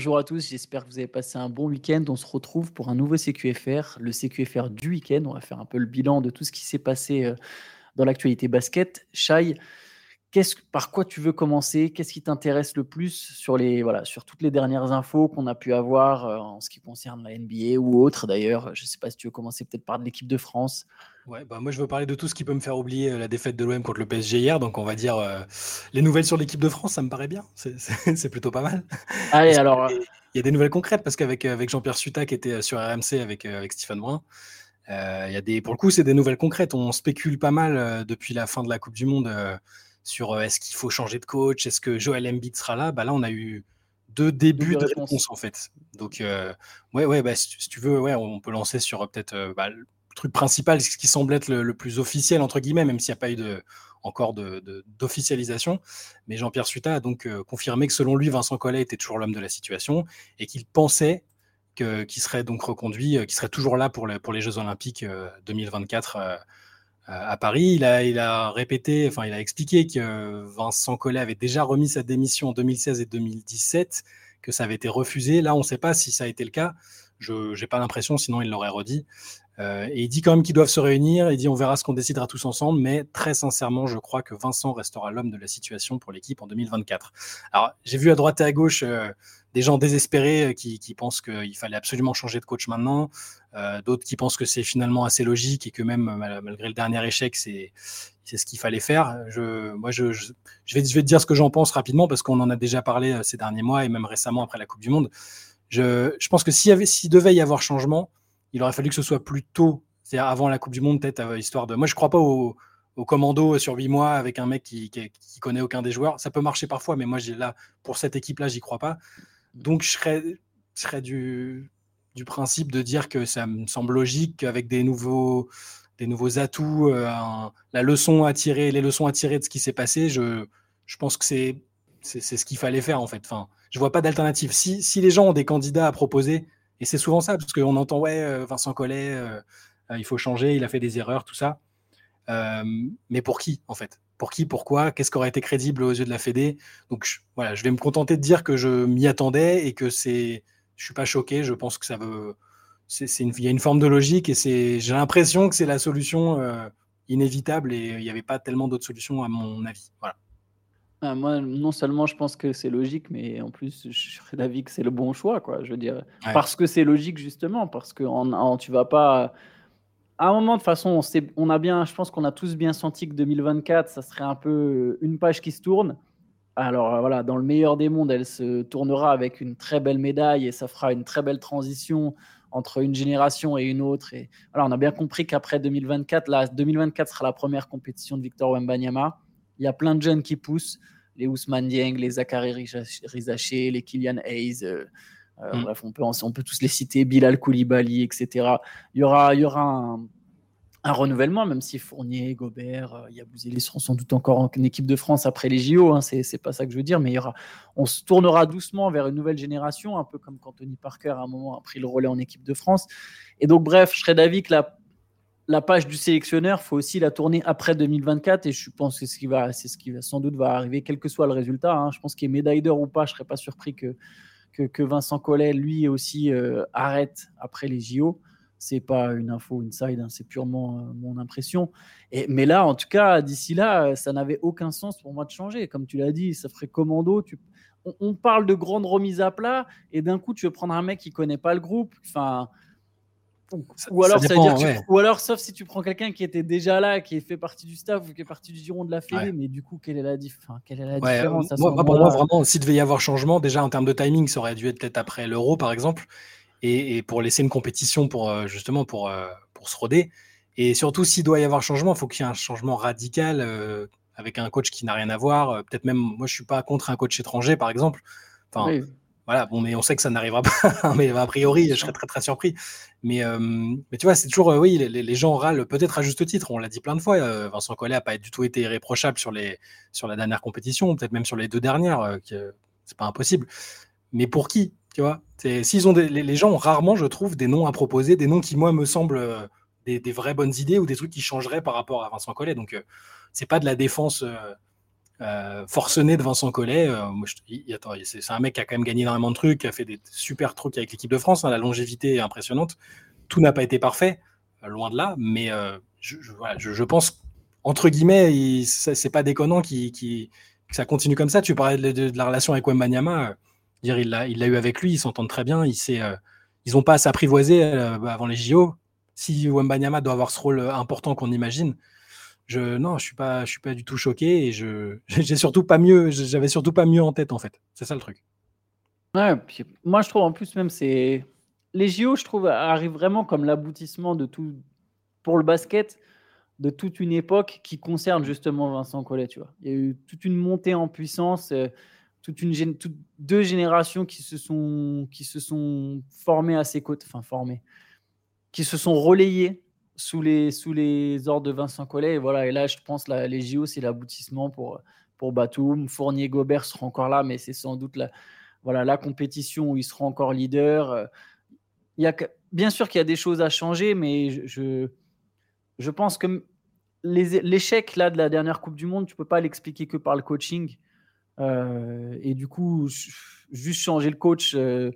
bonjour à tous, j'espère que vous avez passé un bon week-end. On se retrouve pour un nouveau CQFR, le CQFR du week-end. On va faire un peu le bilan de tout ce qui s'est passé euh, dans l'actualité basket. Par quoi tu veux commencer? Qu'est-ce qui t'intéresse le plus sur, les, voilà, sur toutes les dernières infos qu'on a pu avoir euh, en ce qui concerne la NBA ou autre d'ailleurs? Je ne sais pas si tu veux commencer peut-être par de l'équipe de France. Ouais, bah moi je veux parler de tout ce qui peut me faire oublier euh, la défaite de l'OM contre le PSG hier. Donc on va dire euh, les nouvelles sur l'équipe de France, ça me paraît bien. C'est plutôt pas mal. Allez, alors. Il y a des nouvelles concrètes? Parce qu'avec avec Jean-Pierre Suta qui était sur RMC avec, avec Stéphane Brun, il y a des, pour le coup, c'est des nouvelles concrètes. On spécule pas mal depuis la fin de la Coupe du Monde sur euh, est-ce qu'il faut changer de coach, est-ce que Joel Embiid sera là, bah là on a eu deux débuts de réponse en fait. Donc euh, ouais ouais bah, si, tu veux ouais on peut lancer sur euh, peut-être bah, le truc principal, ce qui semble être le, plus officiel entre guillemets, même s'il n'y a pas eu de encore d'officialisation. De, mais Jean-Pierre Suta a donc confirmé que selon lui, Vincent Collet était toujours l'homme de la situation et qu'il pensait qu'il serait donc reconduit, qu'il serait toujours là pour, pour les Jeux Olympiques 2024 à Paris. Il a, répété, enfin, il a expliqué que Vincent Collet avait déjà remis sa démission en 2016 et 2017, que ça avait été refusé. Là, on ne sait pas si ça a été le cas. Je n'ai pas l'impression, sinon il l'aurait redit. Euh, et il dit quand même qu'ils doivent se réunir. Il dit on verra ce qu'on décidera tous ensemble. Mais très sincèrement, je crois que Vincent restera l'homme de la situation pour l'équipe en 2024. Alors, j'ai vu à droite et à gauche euh, des gens désespérés euh, qui pensent qu'il fallait absolument changer de coach maintenant. Euh, d'autres qui pensent que c'est finalement assez logique et que même malgré le dernier échec, c'est ce qu'il fallait faire. Je, moi, je, je, vais, je vais te dire ce que j'en pense rapidement parce qu'on en a déjà parlé euh, ces derniers mois et même récemment après la Coupe du Monde. Je, je pense que s'il, devait y avoir changement, il aurait fallu que ce soit plus tôt, c'est-à-dire avant la Coupe du Monde, peut-être, euh, histoire de. Moi, je ne crois pas au, au, commando sur huit mois avec un mec qui, qui, qui, connaît aucun des joueurs. Ça peut marcher parfois, mais moi, là, pour cette équipe-là, j'y crois pas. Donc, je serais, je serais du, du principe de dire que ça me semble logique qu'avec des nouveaux, des nouveaux atouts, euh, la leçon à tirer, les leçons à tirer de ce qui s'est passé, je, je pense que c'est, c'est, ce qu'il fallait faire en fait. Enfin, je vois pas d'alternative. Si, si les gens ont des candidats à proposer, et c'est souvent ça, parce qu'on entend ouais, euh, Vincent Collet, euh, il faut changer, il a fait des erreurs, tout ça. mais pour qui en fait? Pour qui Pourquoi? Qu'est-ce qui aurait été crédible aux yeux de la Fédé? Donc voilà, je vais me contenter de dire que je m'y attendais et que c'est je suis pas choqué. Je pense que ça veut. C'est, il y a une forme de logique et c'est, j'ai l'impression que c'est la solution euh, inévitable et il n'y avait pas tellement d'autres solutions à mon avis. Voilà. Ah, moi, non seulement je pense que c'est logique, mais en plus, je suis d'avis que c'est le bon choix, quoi. Je veux dire, parce que c'est logique justement, parce que en, en, tu vas pas. À un moment, de façon, on, on a bien, je pense qu'on a tous bien senti que 2024, ça serait un peu une page qui se tourne. Alors euh, voilà, dans le meilleur des mondes, elle se tournera avec une très belle médaille et ça fera une très belle transition entre une génération et une autre. Et voilà, on a bien compris qu'après 2024, là, 2024 sera la première compétition de Victor Wembanyama. Il y a plein de jeunes qui poussent, les Ousmane Dieng, les Zachary Rizaché, les Kylian Hayes. Euh, euh, mm. Bref, on peut, on peut tous les citer, Bilal Koulibaly, etc. Il y aura, il y aura un, un renouvellement, même si Fournier, Gobert, euh, Yabouzeli seront sans doute encore en équipe de France après les JO, hein, c'est pas ça que je veux dire, mais on se tournera doucement vers une nouvelle génération, un peu comme quand Tony Parker à un moment a pris le relais en équipe de France. Et donc, bref, je serais d'avis que la, page du sélectionneur, faut aussi la tourner après 2024, et je pense que c'est ce qui va, ce qui va sans doute va arriver, quel que soit le résultat. Hein. Je pense qu'il est médaille d'or ou pas, je serais pas surpris que, que, Vincent Collet, lui aussi, euh, arrête après les JO c'est pas une info inside, hein, c'est purement euh, mon impression. Et, mais là, en tout cas, d'ici là, euh, ça n'avait aucun sens pour moi de changer. Comme tu l'as dit, ça ferait commando. Tu... On, parle de grandes remises à plat et d'un coup, tu veux prendre un mec qui connaît pas le groupe. Enfin, ou, alors, ou alors, sauf si tu prends quelqu'un qui était déjà là, qui fait partie du staff ou qui est partie du giron de la Fédé, mais du coup, quelle est la, quelle est la différence moi, Pour moi, vraiment, s'il devait y avoir changement, déjà en termes de timing, ça aurait dû être peut-être après l'Euro, par exemple et, pour laisser une compétition pour euh, justement pour, euh, pour se roder. Et surtout, s'il doit y avoir changement, il faut qu'il y ait un changement radical euh, avec un coach qui n'a rien à voir. Peut-être même, moi, je suis pas contre un coach étranger, par exemple. Enfin, voilà, bon, mais on sait que ça n'arrivera pas. mais a priori, je serais très très surpris. Mais, mais tu vois, c'est toujours, oui, les, gens râlent peut-être à juste titre. On l'a dit plein de fois. Vincent Collet n'a pas du tout été irréprochable sur les sur la dernière compétition, peut-être même sur les deux dernières. c'est pas impossible. Mais pour qui? Tu vois, s'ils ont les, gens ont rarement, je trouve, des noms à proposer, des noms qui moi me semblent euh, des, vraies bonnes idées ou des trucs qui changeraient par rapport à Vincent Collet. Donc euh, c'est pas de la défense euh, forcené de Vincent Collet. c'est un mec qui a quand même gagné énormément de trucs, qui a fait des super trucs avec l'équipe de France. Hein, la longévité est impressionnante. Tout n'a pas été parfait, loin de là, mais je, pense, entre guillemets, c'est pas déconnant qui, que ça continue comme ça. Tu parlais de, la relation avec Wembanyama. Dire, il l'a eu avec lui, ils s'entendent très bien. Il ils n'ont pas à s'apprivoiser avant les JO si Wembanyama doit avoir ce rôle euh, important qu'on imagine, je non, je suis pas, du tout choqué et je j'ai surtout pas mieux, j'avais surtout pas mieux en tête en fait. C'est ça le truc. Ouais, moi je trouve en plus même c'est les JO, je trouve arrivent vraiment comme l'aboutissement de tout pour le basket de toute une époque qui concerne justement Vincent Collet, tu vois. Il y a eu toute une montée en puissance, euh, toute une deux générations qui se sont qui se sont formées à ses côtés, enfin formées qui se sont relayés sous les, sous les ordres de Vincent Collet. Et, voilà, et là, je pense que les JO, c'est l'aboutissement pour, pour Batum. Fournier Gobert sera encore là, mais c'est sans doute la, voilà, la compétition où il sera encore leader. Il y a, bien sûr qu'il y a des choses à changer, mais je, je pense que l'échec là de la dernière Coupe du Monde, tu peux pas l'expliquer que par le coaching. Euh, et du coup, juste changer le coach, euh,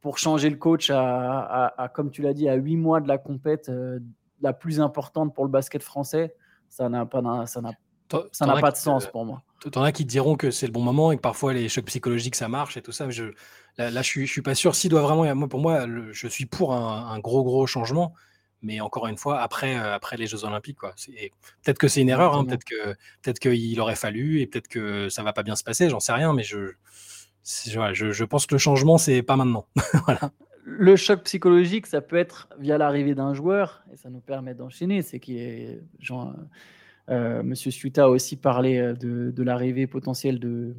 pour changer le coach à, comme tu l'as dit, à huit mois de la compète euh, la plus importante pour le basket français, ça n'a pas, ça n'a, ça n'a pas de sens pour moi. T'en as qui te diront que c'est le bon moment et que parfois les chocs psychologiques ça marche et tout ça. Je, là, je, suis, je suis pas sûr. S'il doit vraiment, moi, pour moi, je suis pour un, gros gros changement, mais encore une fois après euh, après les Jeux Olympiques quoi. peut-être que c'est une erreur, hein, peut-être que peut-être qu'il aurait fallu et peut-être que ça va pas bien se passer, j'en sais rien, mais je je, je, pense que le changement, c'est pas maintenant. voilà. Le choc psychologique, ça peut être via l'arrivée d'un joueur, et ça nous permet d'enchaîner. C'est qui est Jean, euh, Monsieur Suta a aussi parlé euh, de, de l'arrivée potentielle de,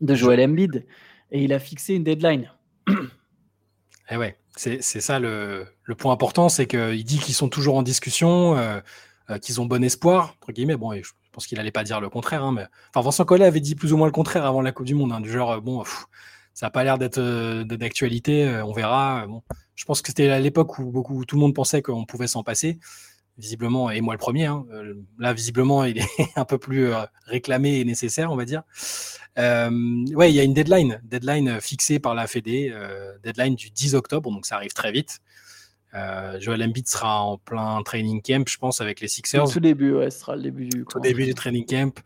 de Joel Embiid, et il a fixé une deadline. Et eh ouais, c'est ça le, point important, c'est qu'il dit qu'ils sont toujours en discussion, euh, qu'ils ont bon espoir. Bon, pense qu'il allait pas dire le contraire. Hein. Enfin, Vincent Collet avait dit plus ou moins le contraire avant la Coupe du Monde, hein, du genre, bon, ça n'a pas l'air d'être euh, d'actualité, euh, on verra. Je pense que c'était à l'époque où tout le monde pensait qu'on pouvait s'en passer. Visiblement, et moi le premier, hein, euh, là, visiblement, il est un peu plus réclamé et nécessaire, on va dire. ouais, il y a une deadline, deadline fixée par la Fédé, deadline du 10 octobre, donc ça arrive très vite. Euh, Joel Embiid sera en plein training camp, je pense, avec les Sixers. Tout début, ouais, ce sera le début du, Tout début du training camp.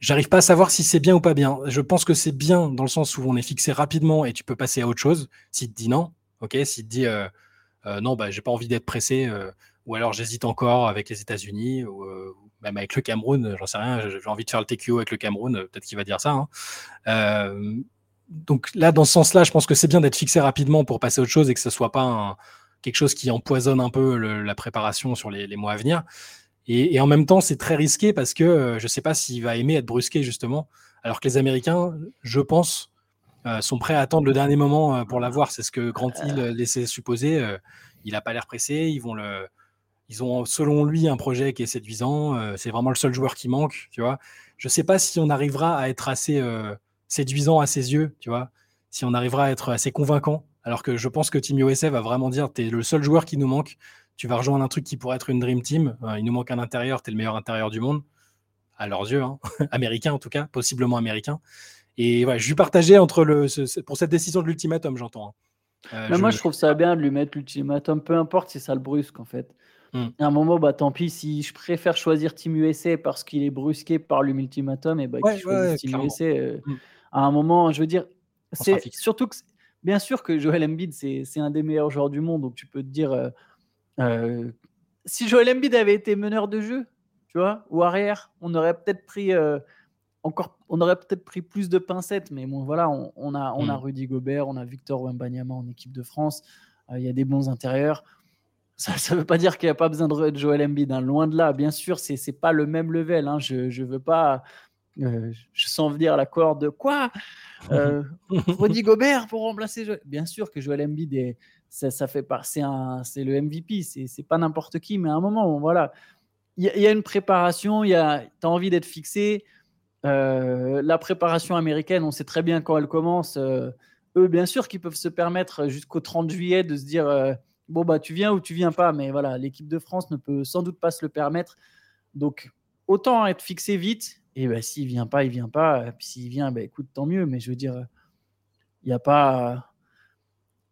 J'arrive pas à savoir si c'est bien ou pas bien. Je pense que c'est bien dans le sens où on est fixé rapidement et tu peux passer à autre chose. Si te dit non, ok. Si te dit euh, euh, non, bah j'ai pas envie d'être pressé, euh, ou alors j'hésite encore avec les États-Unis ou même avec le Cameroun, j'en sais rien. J'ai envie de faire le TQO avec le Cameroun, peut-être qu'il va dire ça. Hein. donc là, dans ce sens-là, je pense que c'est bien d'être fixé rapidement pour passer à autre chose et que ce soit pas un, quelque chose qui empoisonne un peu la préparation sur les, mois à venir. Et, en même temps, c'est très risqué parce que euh, je ne sais pas s'il va aimer être brusqué, justement. Alors que les Américains, je pense, euh, sont prêts à attendre le dernier moment euh, pour l'avoir. C'est ce que Grant Hill laissait supposer. il n'a pas l'air pressé. Ils, vont le... Ils ont, selon lui, un projet qui est séduisant. c'est vraiment le seul joueur qui manque. Tu vois je ne sais pas si on arrivera à être assez séduisant à ses yeux. Tu vois si on arrivera à être assez convaincant alors que je pense que Team USA va vraiment dire tu es le seul joueur qui nous manque. Tu vas rejoindre un truc qui pourrait être une Dream Team. Euh, il nous manque un intérieur, tu es le meilleur intérieur du monde. À leurs yeux, hein. américain en tout cas, possiblement américain. Et voilà, je lui partageais entre le, pour cette décision de l'ultimatum, j'entends. Hein. Euh, moi, je trouve ça bien de lui mettre l'ultimatum, peu importe si ça le brusque en fait. Hmm. À un moment, bah tant pis, si je préfère choisir Team USA parce qu'il est brusqué par l'ultimatum, et bah Team USA. Euh, hmm. À un moment, je veux dire, c'est surtout que bien sûr que Joel Embiid, c'est un des meilleurs joueurs du monde, donc tu peux te dire, euh, euh, si Joel Embiid avait été meneur de jeu, tu vois, ou arrière, on aurait peut-être pris encore, on aurait peut-être pris plus de pincettes, mais bon, voilà, on, a, on a mm. Rudy Gobert, on a Victor Wembanyama en équipe de France, il y a des bons intérieurs. Ça ne veut pas dire qu'il n'y a pas besoin de Joel Embiid, hein. loin de là. Bien sûr, c'est n'est pas le même level. Hein. Je ne veux pas euh, je sens venir la corde de quoi? Euh, Rudy Gobert pour remplacer Joel. Bien sûr que Joel Embiid, ça, ça, fait c'est, le MVP, c'est, c'est pas n'importe qui, mais à un moment, voilà, il y, a une préparation, tu as envie d'être fixé. Euh, la préparation américaine, on sait très bien quand elle commence. eux, bien sûr qu'ils peuvent se permettre jusqu'au 30 juillet de se dire bon, bah, tu viens ou tu viens pas, mais voilà, l'équipe de France ne peut sans doute pas se le permettre. Donc, autant être fixé vite Et bah, s'il vient pas, il vient pas. Puis s'il vient, bah, écoute, tant mieux. Mais je veux dire, il n'y a pas.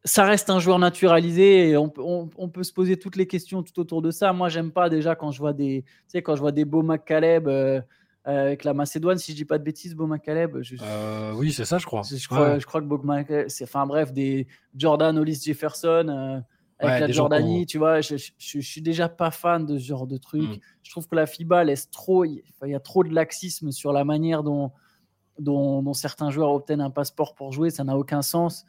Ça reste un joueur naturalisé et on, peut se poser toutes les questions tout autour de ça. Moi, j'aime pas déjà quand je vois des, tu sais, quand je vois des beaux McCaleb euh, avec la Macédoine, si je dis pas de bêtises, Beau McCaleb. Euh, oui, c'est ça, je crois. Je crois, je crois que Beau c'est, enfin bref, des Jordan Hollis Jefferson. Euh, avec la Jordanie, tu vois, je, je, suis déjà pas fan de ce genre de truc. Mm. Je trouve que la FIBA laisse trop, il y a trop de laxisme sur la manière dont, dont, certains joueurs obtiennent un passeport pour jouer, ça n'a aucun sens.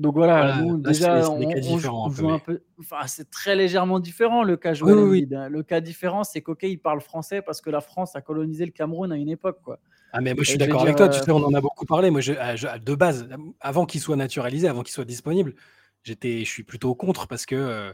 Donc voilà, nous, déjà, on, joue un peu. Enfin, c'est très légèrement différent le cas joué. Hein. Le cas différent, c'est qu'ok, il parle français parce que la France a colonisé le Cameroun à une époque, quoi. Ah mais moi je suis d'accord avec toi. Tu sais, on en a beaucoup parlé. Moi, je, de base, avant qu'il soit naturalisé, avant qu'il soit disponible, j'étais, je suis plutôt contre parce que. Euh,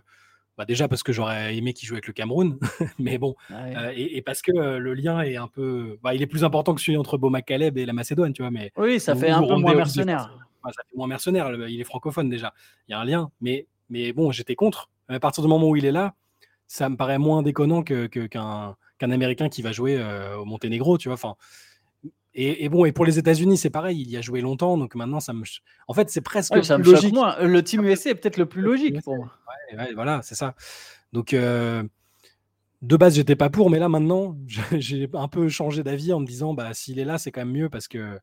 bah déjà parce que j'aurais aimé qu'il joue avec le Cameroun, mais bon, euh, et, parce que euh, le lien est un peu, bah, il est plus important que celui entre Boma Caleb et la Macédoine, tu vois. Mais oui, ça fait un peu moins mercenaire. ça fait moins mercenaire. Il est francophone déjà. Il y a un lien, mais mais bon, j'étais contre. À partir du moment où il est là, ça me paraît moins déconnant que qu'un qu'un Américain qui va jouer au Monténégro, tu vois. Enfin, et, bon, et pour les États-Unis, c'est pareil, il y a joué longtemps, donc maintenant ça me. En fait, c'est presque plus logique. Le Team USA est peut-être le plus logique pour moi. Ouais, voilà, c'est ça. Donc, euh, de base, j'étais pas pour, mais là maintenant, j'ai un peu changé d'avis en me disant, bah, s'il est là, c'est quand même mieux parce que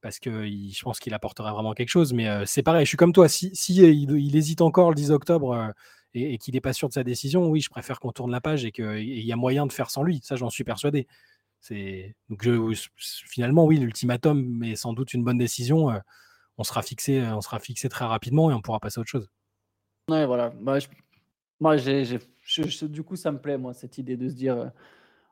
parce que je pense qu'il apporterait vraiment quelque chose. Mais euh, c'est pareil, je suis comme toi. Si, si il, hésite encore le 10 octobre euh, et, et qu'il n'est pas sûr de sa décision, oui, je préfère qu'on tourne la page et qu'il y a moyen de faire sans lui. Ça, j'en suis persuadé. C'est donc finalement oui, l'ultimatum est sans doute une bonne décision. Euh, on sera fixé, on sera fixé très rapidement et on pourra passer à autre chose. Ouais, voilà. Moi, j'ai, du coup, ça me plaît, moi, cette idée de se dire,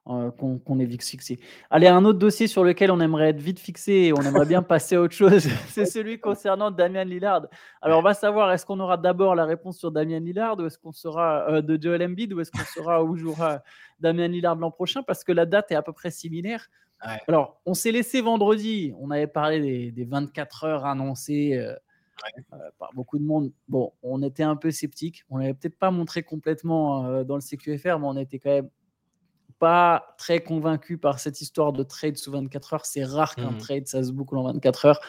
euh, qu'on est vite fixé. Allez, un autre dossier sur lequel on aimerait être vite fixé et on aimerait bien passer à autre chose, c'est celui concernant Damien Lillard. Alors, on va savoir, est-ce qu'on aura d'abord la réponse sur Damien Lillard ou est-ce qu'on sera euh, de Joel Embiid ou est-ce qu'on sera où jouera Damien Lillard l'an prochain? Parce que la date est à peu près similaire. Alors, on s'est laissé vendredi, on avait parlé des, 24 heures annoncées. Euh, par beaucoup de monde. Bon, on était un peu sceptique. On l'avait peut-être pas montré complètement dans le CQFR, mais on était quand même pas très convaincu par cette histoire de trade sous 24 heures. C'est rare qu'un mmh. trade, ça se boucle en 24 heures.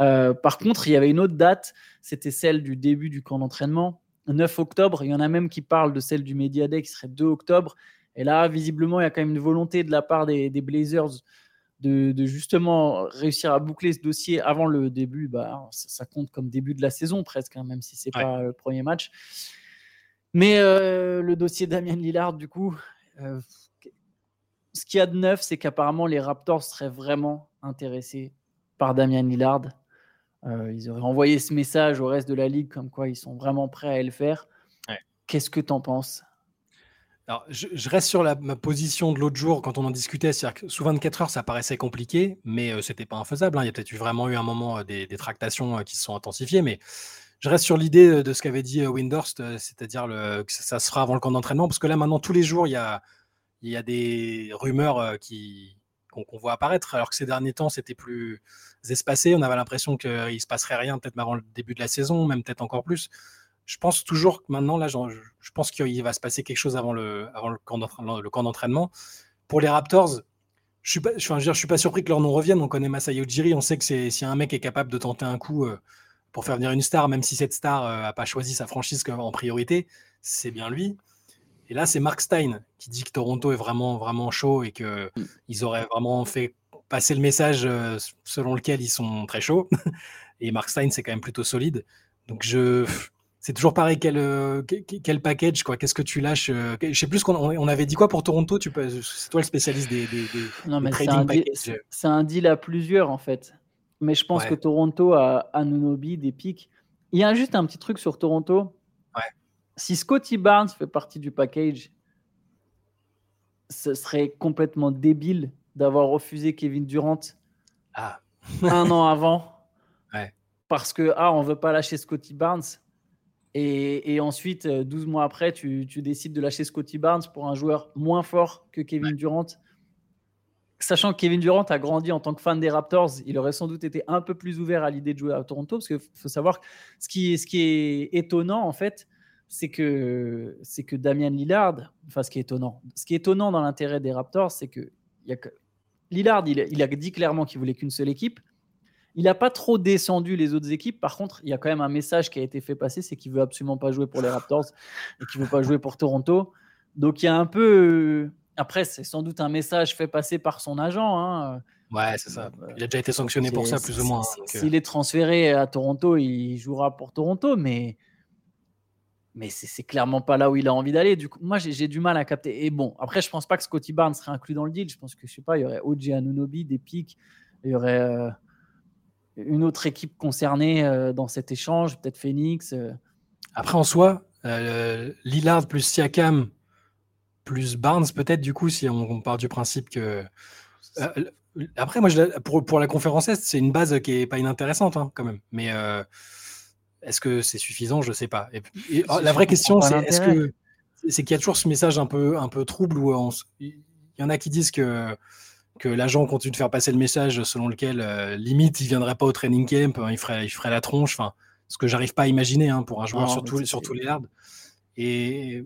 Euh, par contre, il y avait une autre date, c'était celle du début du camp d'entraînement, 9 octobre. Il y en a même qui parlent de celle du Media Day qui serait 2 octobre. Et là, visiblement, il y a quand même une volonté de la part des, Blazers de, justement réussir à boucler ce dossier avant le début. Bah, ça, compte comme début de la saison presque, hein, même si c'est n'est pas le premier match. Mais euh, le dossier Damien Lillard, du coup, euh, ce qu'il y a de neuf, c'est qu'apparemment les Raptors seraient vraiment intéressés par Damian Lillard. Euh, ils auraient envoyé ce message au reste de la ligue comme quoi ils sont vraiment prêts à le faire. Qu'est-ce que tu en penses? Alors, je, reste sur la, ma position de l'autre jour quand on en discutait. C'est-à-dire que sous 24 heures, ça paraissait compliqué, mais euh, c'était pas infaisable. Hein. Il y a peut-être eu vraiment eu un moment euh, des, tractations qui se sont intensifiées, mais je reste sur l'idée de ce qu'avait dit Windhurst, c'est-à-dire que ça, ça, se fera avant le camp d'entraînement, parce que là maintenant tous les jours il y a il y a des rumeurs euh, qui, qu'on, voit apparaître, alors que ces derniers temps, c'était plus espacé. On avait l'impression qu'il ne se passerait rien, peut-être avant le début de la saison, même peut-être encore plus. Je pense toujours que maintenant, là, je pense qu'il va se passer quelque chose avant le, avant le, camp, d'entraînement. Pour les Raptors, je suis, pas, suis pas surpris que leur nom revienne. On connaît Masai Ujiri. On sait que si un mec est capable de tenter un coup euh, pour faire venir une star, même si cette star n'a euh, pas choisi sa franchise en priorité, c'est bien lui. Et là, c'est Mark Stein qui dit que Toronto est vraiment, vraiment chaud et qu'ils mm. auraient vraiment fait passer le message euh, selon lequel ils sont très chauds. et Mark Stein, c'est quand même plutôt solide. Donc, je. C'est toujours pareil, quel, euh, quel package, quoi. Qu'est-ce que tu lâches euh, Je sais plus qu'on on avait dit quoi pour Toronto. Tu peux, c'est toi le spécialiste des, des, non, mais c'est un, deal, c'est un deal à plusieurs en fait. Mais je pense que Toronto a Anunobi, des pics. Il y a juste un petit truc sur Toronto. Si Scotty Barnes fait partie du package, ce serait complètement débile d'avoir refusé Kevin Durant ah. un an avant. Ouais. Parce que, ah, on veut pas lâcher Scotty Barnes. Et, ensuite, 12 euh, mois après, tu, décides de lâcher Scotty Barnes pour un joueur moins fort que Kevin Durant. Sachant que Kevin Durant a grandi en tant que fan des Raptors, il aurait sans doute été un peu plus ouvert à l'idée de jouer à Toronto. Parce qu'il faut savoir ce qui, ce qui est étonnant, en fait, c'est que, c'est que Damien Lillard, enfin ce qui est étonnant, ce qui est étonnant dans l'intérêt des Raptors, c'est que, y a que Lillard, il, il a dit clairement qu'il voulait qu'une seule équipe. Il n'a pas trop descendu les autres équipes. Par contre, il y a quand même un message qui a été fait passer, c'est qu'il veut absolument pas jouer pour les Raptors et qu'il veut pas jouer pour Toronto. Donc il y a un peu. Après, c'est sans doute un message fait passer par son agent. Hein. Ouais, c'est ça. Euh, il a déjà été sanctionné pour ça, plus ou moins. Euh. S'il est transféré à Toronto, il jouera pour Toronto, mais mais c'est clairement pas là où il a envie d'aller. Du coup, moi, j'ai du mal à capter. Et bon, après, je pense pas que Scotty Barnes serait inclus dans le deal. Je pense que je sais pas, il y aurait OJ Anunobi, des pics, il y aurait euh, une autre équipe concernée dans cet échange, peut-être Phoenix. Après, en soi, Lillard plus Siakam plus Barnes, peut-être, du coup, si on, part du principe que. Euh, après, moi, pour, la conférence Est, c'est une base qui est pas inintéressante, hein, quand même. Mais euh, est-ce que c'est suffisant? Je sais pas. Et, oh, la vraie question, c'est est-ce que c'est qu'il y a toujours ce message un peu, un peu trouble où il y en a qui disent que que l'agent continue de faire passer le message selon lequel euh, limite il viendrait pas au training camp, hein, il ferait, il ferait la tronche. Enfin, ce que j'arrive pas à imaginer hein, pour un joueur, surtout, surtout les lards. Et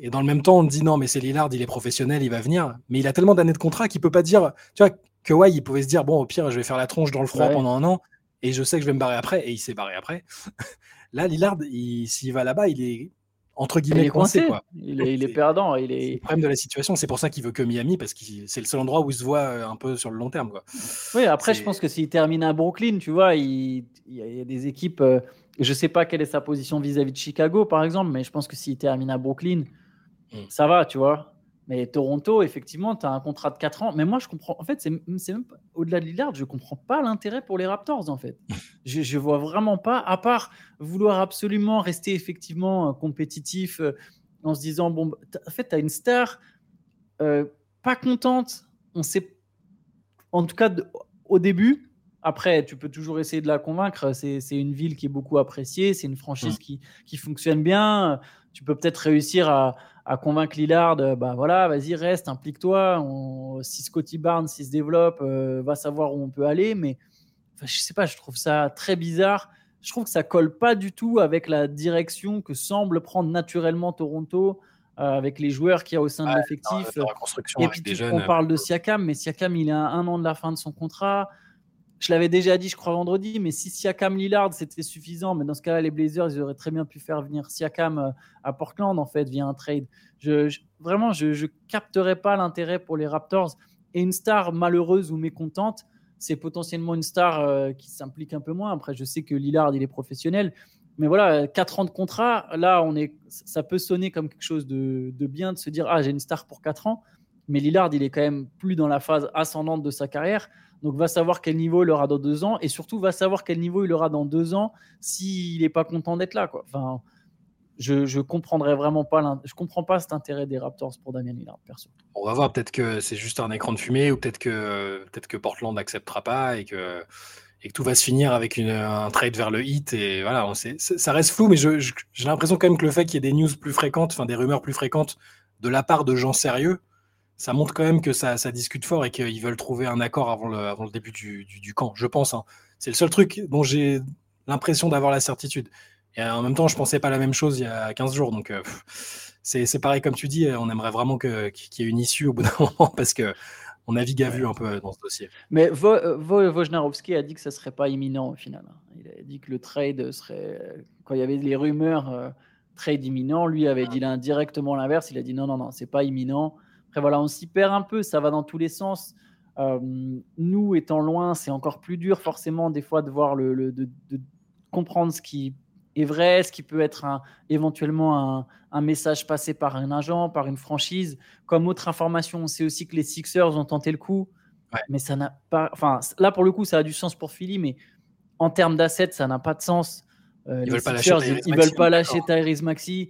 et dans le même temps, on dit non, mais c'est Lillard, il est professionnel, il va venir. Mais il a tellement d'années de contrat qu'il peut pas dire. Tu vois, que ouais, il pouvait se dire bon, au pire, je vais faire la tronche dans le froid pendant un an et je sais que je vais me barrer après. Et il s'est barré après. Là, Lillard, s'il va là-bas, il est entre guillemets coincé. quoi. Il, est, il est perdant. Il est... le problème de la situation. C'est pour ça qu'il veut que Miami parce que c'est le seul endroit où il se voit euh, un peu sur le long terme. Quoi. Oui, après, je pense que s'il termine à Brooklyn, tu vois, il, il y a des équipes. Euh, je ne sais pas quelle est sa position vis-à-vis -vis de Chicago, par exemple, mais je pense que s'il termine à Brooklyn, Mm. ça va, tu vois. Mais Toronto, effectivement, tu as un contrat de 4 ans. Mais moi, je comprends. En fait, c'est même au-delà de Lillard, je comprends pas l'intérêt pour les Raptors, en fait. je, je vois vraiment pas, à part vouloir absolument rester effectivement euh, compétitif euh, en se disant bon, en fait, tu as une star euh, pas contente. On sait, en tout cas, au début. Après, tu peux toujours essayer de la convaincre. C'est une ville qui est beaucoup appréciée. C'est une franchise mm. qui, qui fonctionne bien. Tu peux peut-être réussir à à convaincre Lillard, bah voilà, vas-y, reste, implique-toi. Si Scotty Barnes se développe, euh, va savoir où on peut aller. Mais enfin, je sais pas, je trouve ça très bizarre. Je trouve que ça colle pas du tout avec la direction que semble prendre naturellement Toronto, euh, avec les joueurs qu'il y a au sein de l'effectif. Et puis on parle de Siakam, mais Siakam, il a un an de la fin de son contrat. Je l'avais déjà dit, je crois, vendredi, mais si Siakam Lillard, c'était suffisant, mais dans ce cas-là, les Blazers, ils auraient très bien pu faire venir Siakam euh, à Portland, en fait, via un trade. Vraiment, je ne capterais pas l'intérêt pour les Raptors. Et une star malheureuse ou mécontente, c'est potentiellement une star euh, qui s'implique un peu moins. Après, je sais que Lillard, il est professionnel. Mais voilà, 4 ans de contrat, là, on est, ça peut sonner comme quelque chose de, de bien de se dire Ah, j'ai une star pour 4 ans. Mais Lillard, il est quand même plus dans la phase ascendante de sa carrière. Donc, va savoir quel niveau il aura dans deux ans et surtout va savoir quel niveau il aura dans deux ans s'il n'est pas content d'être là. Enfin, je, je comprendrais vraiment pas, je comprends pas cet intérêt des Raptors pour Damien Lillard, perso. On va voir, peut-être que c'est juste un écran de fumée ou peut-être que, peut que Portland n'acceptera pas et que, et que tout va se finir avec une, un trade vers le hit. Et voilà, on sait, ça reste flou, mais j'ai l'impression quand même que le fait qu'il y ait des news plus fréquentes, enfin des rumeurs plus fréquentes de la part de gens sérieux, ça montre quand même que ça, discute fort et qu'ils veulent trouver un accord avant le, avant le début du, camp, je pense. Hein. C'est le seul truc dont j'ai l'impression d'avoir la certitude. Et en même temps, je pensais pas la même chose il y a 15 jours. Donc, euh, c'est pareil comme tu dis, on aimerait vraiment qu'il y ait une issue au bout d'un moment parce que on navigue à vue un peu dans ce dossier. Mais Wojnarowski a dit que ça serait pas imminent au final. Hein. Il a dit que le trade serait, quand il y avait les rumeurs, euh, trade imminent, lui avait dit directement l'inverse. Il a dit non, non, non, c'est pas imminent. Après, voilà, on s'y perd un peu, ça va dans tous les sens. Euh, nous, étant loin, c'est encore plus dur, forcément, des fois, de voir le, de, comprendre ce qui est vrai, ce qui peut être un, éventuellement un, message passé par un agent, par une franchise. Comme autre information, on sait aussi que les Sixers ont tenté le coup, mais ça n'a pas. Enfin, là, pour le coup, ça a du sens pour Philly, mais en termes d'assets, ça n'a pas de sens. Euh, ils ne veulent, pas lâcher ils, veulent pas lâcher Tyrese Maxi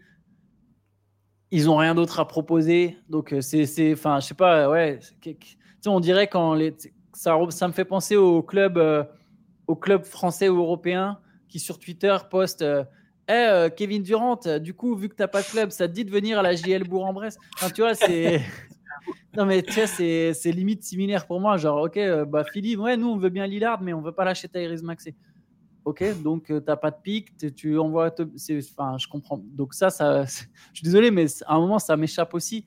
ils ont rien d'autre à proposer. Donc, euh, c'est, enfin, je sais pas, ouais. on dirait quand les, ça, ça me fait penser au club, euh, au club français ou européen qui sur Twitter poste hey, euh, Kevin Durant, du coup, vu que tu n'as pas de club, ça te dit de venir à la JL Bourg-en-Bresse? Enfin, tu vois, c'est. non, mais tu c'est limite similaire pour moi. Genre, ok, bah, Philippe, ouais, nous, on veut bien Lillard, mais on veut pas lâcher Tyrese Maxey. Ok, donc euh, tu n'as pas de pic, tu envoies. Enfin, je comprends. Donc, ça, ça je suis désolé, mais à un moment, ça m'échappe aussi.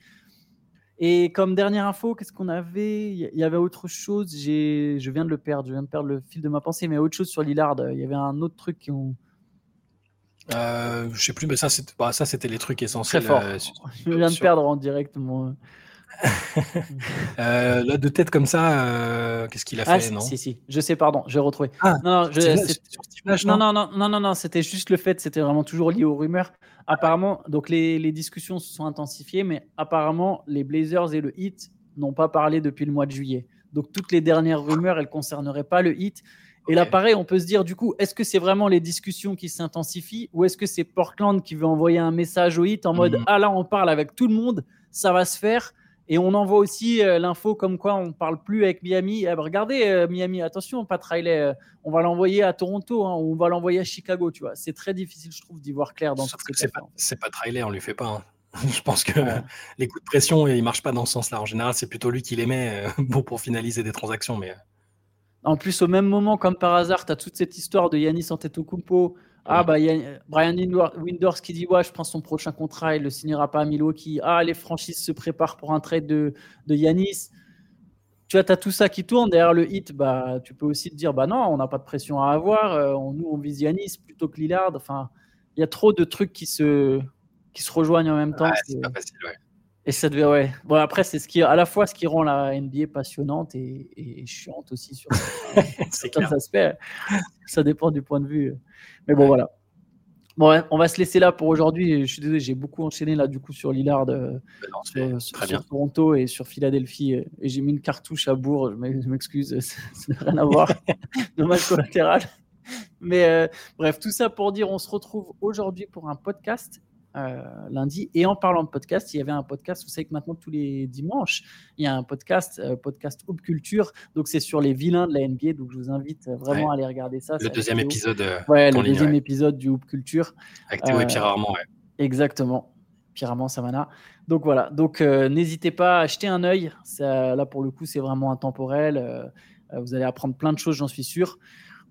Et comme dernière info, qu'est-ce qu'on avait? Il y avait autre chose. Je viens de le perdre. Je viens de perdre le fil de ma pensée. Mais autre chose sur Lillard. Il y avait un autre truc qui ont. Euh, je sais plus, mais ça, c'était, bah, c'était les trucs essentiels. Très fort. Euh, je viens de perdre en direct, moi. euh, là, de tête comme ça, euh, qu'est-ce qu'il a ah, fait non Si, si, je sais, pardon, j'ai retrouvé. Ah, non, non, non, non, non, non, non, c'était juste le fait, c'était vraiment toujours lié aux rumeurs. Apparemment, donc les, les, discussions se sont intensifiées, mais apparemment, les Blazers et le Heat n'ont pas parlé depuis le mois de juillet. Donc toutes les dernières rumeurs, elles ne concerneraient pas le Heat. Et là, pareil, on peut se dire du coup, est-ce que c'est vraiment les discussions qui s'intensifient ou est-ce que c'est Portland qui veut envoyer un message au Heat en mode mhm. Ah là, on parle avec tout le monde, ça va se faire et on envoie aussi euh, l'info comme quoi on ne parle plus avec Miami. Eh ben, regardez, euh, Miami, attention, pas Riley, euh, on va l'envoyer à Toronto, hein, on va l'envoyer à Chicago, tu vois. C'est très difficile, je trouve, d'y voir clair dans ce C'est pas, c'est pas Riley, on lui fait pas. Hein. je pense que les coups de pression, ils marchent pas dans ce sens-là. En général, c'est plutôt lui qui les met pour finaliser des transactions. Mais... En plus, au même moment, comme par hasard, tu as toute cette histoire de Yanis Antetokounmpo ah, bah, il y a Brian Winders qui dit Ouais, je prends son prochain contrat, il ne le signera pas à Milwaukee. Ah, les franchises se préparent pour un trade de, de Yanis. Tu vois, tu as tout ça qui tourne. Derrière le hit, bah, tu peux aussi te dire Bah non, on n'a pas de pression à avoir. Euh, nous, on vise Yanis plutôt que Lillard. Enfin, il y a trop de trucs qui se, qui se rejoignent en même temps. c'est pas facile, ouais. Et ça devait, ouais. Bon, après, c'est ce qui, à la fois ce qui rend la NBA passionnante et, et chiante aussi sur certains aspects. Ça dépend du point de vue. Mais bon, voilà. Bon, on va se laisser là pour aujourd'hui. Je suis désolé, j'ai beaucoup enchaîné là du coup sur Lillard, euh, sur, Toronto et sur Philadelphie. Et j'ai mis une cartouche à Bourg. Je m'excuse, ça n'a rien à voir. Dommage collatéral. Mais euh, bref, tout ça pour dire, on se retrouve aujourd'hui pour un podcast euh, lundi. Et en parlant de podcast, il y avait un podcast, vous savez que maintenant tous les dimanches, il y a un podcast, euh, podcast Hoop Culture. Donc c'est sur les vilains de la NBA. Donc je vous invite vraiment à aller regarder ça. Le deuxième épisode. Euh, ouais, le deuxième épisode du Hoop Culture. Avec Théo et Pierre Armand, ouais. Exactement. Pierre Armand Samana. Donc voilà, donc n'hésitez pas à jeter un œil. là pour le coup, c'est vraiment intemporel. vous allez apprendre plein de choses, j'en suis sûr.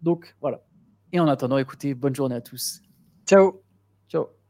Donc voilà. Et en attendant, écoutez, bonne journée à tous. Ciao. Ciao.